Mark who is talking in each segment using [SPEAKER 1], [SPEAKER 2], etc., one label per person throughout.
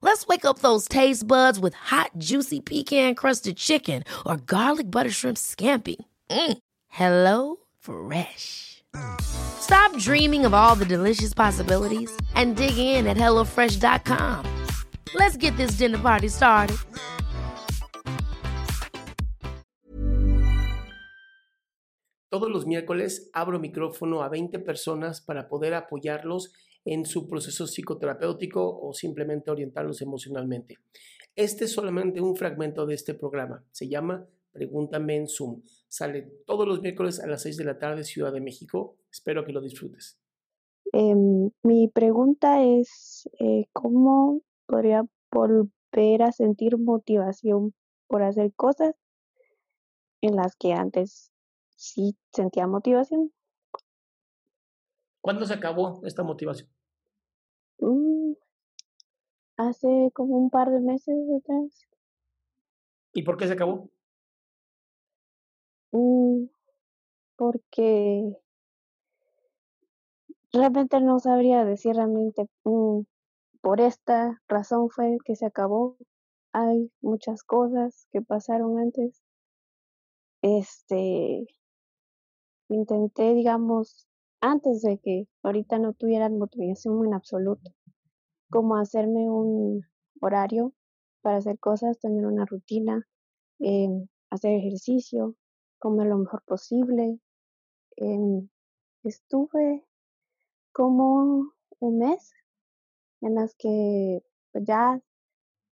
[SPEAKER 1] Let's wake up those taste buds with hot, juicy pecan-crusted chicken or garlic butter shrimp scampi. Mm. Hello Fresh. Stop dreaming of all the delicious possibilities and dig in at HelloFresh.com. Let's get this dinner party started.
[SPEAKER 2] Todos los miércoles abro micrófono a 20 personas para poder apoyarlos en su proceso psicoterapéutico o simplemente orientarlos emocionalmente. Este es solamente un fragmento de este programa. Se llama Pregúntame en Zoom. Sale todos los miércoles a las 6 de la tarde, Ciudad de México. Espero que lo disfrutes.
[SPEAKER 3] Em, mi pregunta es, eh, ¿cómo podría volver a sentir motivación por hacer cosas en las que antes sí sentía motivación?
[SPEAKER 2] ¿Cuándo se acabó esta motivación?
[SPEAKER 3] Mm, hace como un par de meses atrás.
[SPEAKER 2] ¿Y por qué se acabó?
[SPEAKER 3] Mm, porque realmente no sabría decir realmente mm, por esta razón fue que se acabó. Hay muchas cosas que pasaron antes. Este, intenté, digamos, antes de que ahorita no tuviera motivación en absoluto, como hacerme un horario para hacer cosas, tener una rutina, em, hacer ejercicio, comer lo mejor posible. Em, estuve como un mes en las que pues, ya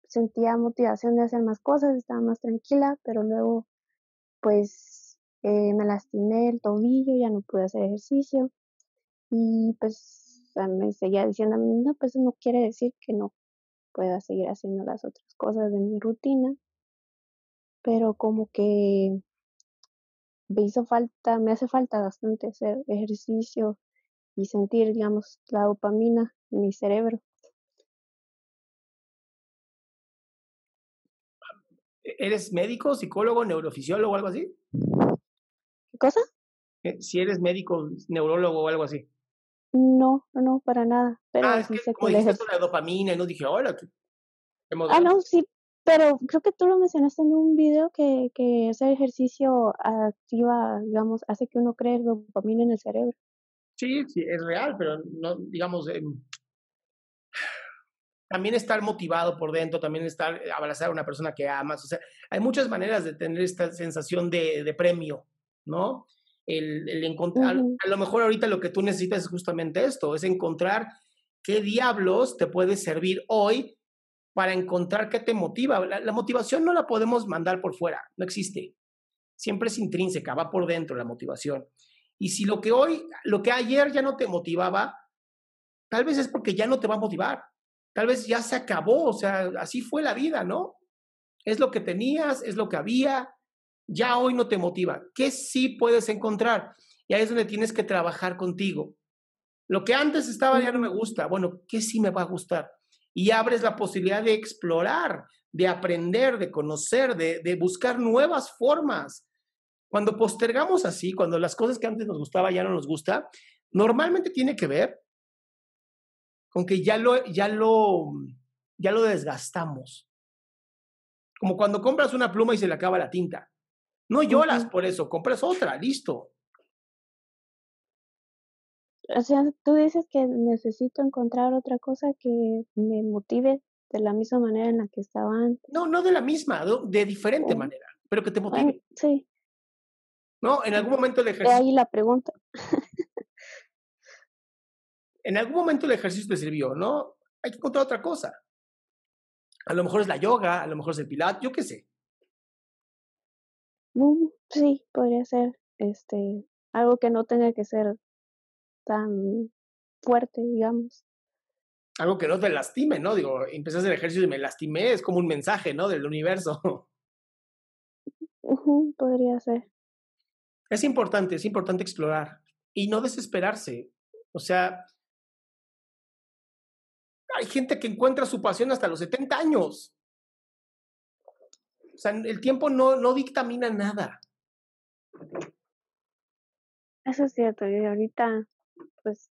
[SPEAKER 3] sentía motivación de hacer más cosas, estaba más tranquila, pero luego pues eh, me lastimé el tobillo, ya no pude hacer ejercicio y pues me seguía diciendo no, pues no quiere decir que no pueda seguir haciendo las otras cosas de mi rutina, pero como que me hizo falta, me hace falta bastante hacer ejercicio y sentir, digamos, la dopamina en mi cerebro.
[SPEAKER 2] ¿Eres médico, psicólogo, neurofisiólogo o algo así?
[SPEAKER 3] ¿Qué cosa?
[SPEAKER 2] Eh, Si eres médico, neurólogo o algo así.
[SPEAKER 3] No, no, no, para nada. Pero
[SPEAKER 2] Ah, es
[SPEAKER 3] sí
[SPEAKER 2] que
[SPEAKER 3] sé
[SPEAKER 2] como
[SPEAKER 3] que
[SPEAKER 2] dijiste la dopamina y no dije, hola,
[SPEAKER 3] Ah, no, sí, pero creo que tú lo mencionaste en un video que, que hacer ejercicio activa, digamos, hace que uno cree dopamina en el cerebro.
[SPEAKER 2] Sí, sí, es real, pero no, digamos, em, también estar motivado por dentro, también estar, eh, abrazar a una persona que amas, o sea, hay muchas maneras de tener esta sensación de, de premio, ¿no? El, el encontrar, a lo mejor ahorita lo que tú necesitas es justamente esto, es encontrar qué diablos te puede servir hoy para encontrar qué te motiva. La, la motivación no la podemos mandar por fuera, no existe. Siempre es intrínseca, va por dentro la motivación. Y si lo que hoy, lo que ayer ya no te motivaba, tal vez es porque ya no te va a motivar. Tal vez ya se acabó, o sea, así fue la vida, ¿no? Es lo que tenías, es lo que había, ya hoy no te motiva. ¿Qué sí puedes encontrar? Y ahí es donde tienes que trabajar contigo. Lo que antes estaba ya no me gusta. Bueno, ¿qué sí me va a gustar? Y abres la posibilidad de explorar, de aprender, de conocer, de, buscar nuevas formas. Cuando postergamos así, cuando las cosas que antes nos gustaba ya no nos gusta, normalmente tiene que ver con que ya lo, ya lo, ya lo desgastamos. Como cuando compras una pluma y se le acaba la tinta. No lloras por eso, compras otra, listo.
[SPEAKER 3] O sea, tú dices que necesito encontrar otra cosa que me motive de la misma manera en la que estaba antes.
[SPEAKER 2] No, no de la misma, de diferente manera, pero que te motive.
[SPEAKER 3] sí.
[SPEAKER 2] ¿No? En algún momento el
[SPEAKER 3] De
[SPEAKER 2] ejercicio.
[SPEAKER 3] ahí la pregunta.
[SPEAKER 2] En algún momento el ejercicio te sirvió, ¿no? Hay que encontrar otra cosa. A lo mejor es la yoga, a lo mejor es el pilates, yo qué sé.
[SPEAKER 3] Mm, sí, podría ser este algo que no tenga que ser tan fuerte, digamos.
[SPEAKER 2] Algo que no te lastime, ¿no? Digo, empecé a hacer ejercicio y me lastimé, es como un mensaje, ¿no? Del universo.
[SPEAKER 3] Podría ser.
[SPEAKER 2] Es importante, es importante explorar y no desesperarse. O sea, hay gente que encuentra su pasión hasta los 70 años. O sea, el tiempo no, no dictamina nada.
[SPEAKER 3] Eso es cierto, y ahorita pues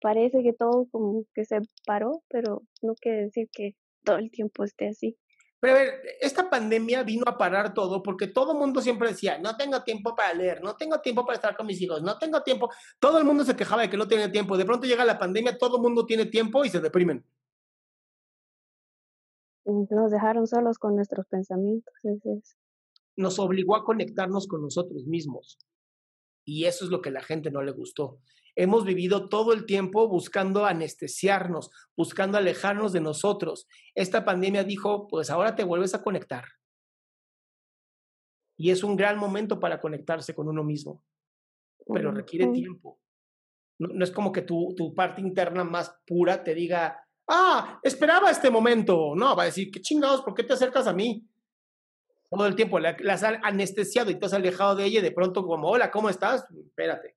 [SPEAKER 3] parece que todo como que se paró, pero no quiere decir que todo el tiempo esté así.
[SPEAKER 2] Pero a ver, esta pandemia vino a parar todo porque todo el mundo siempre decía, no tengo tiempo para leer, no tengo tiempo para estar con mis hijos, no tengo tiempo. Todo el mundo se quejaba de que no tenía tiempo. De pronto llega la pandemia, todo el mundo tiene tiempo y se deprimen.
[SPEAKER 3] Nos dejaron solos con nuestros pensamientos.
[SPEAKER 2] Nos obligó a conectarnos con nosotros mismos. Y eso es lo que a la gente no le gustó. Hemos vivido todo el tiempo buscando anestesiarnos, buscando alejarnos de nosotros. Esta pandemia dijo, pues ahora te vuelves a conectar. Y es un gran momento para conectarse con uno mismo, pero requiere tiempo. No, no es como que tu, tu parte interna más pura te diga, ah, esperaba este momento. No, va a decir, qué chingados, ¿por qué te acercas a mí? Todo el tiempo la, la has anestesiado y te has alejado de ella y de pronto como, hola, ¿cómo estás? Espérate.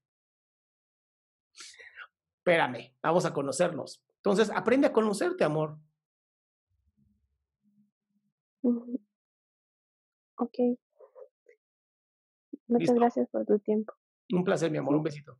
[SPEAKER 2] Espérame, vamos a conocernos. Entonces, aprende a conocerte, amor.
[SPEAKER 3] Ok. Muchas
[SPEAKER 2] Listo.
[SPEAKER 3] gracias por tu tiempo.
[SPEAKER 2] Un placer, mi amor, un besito.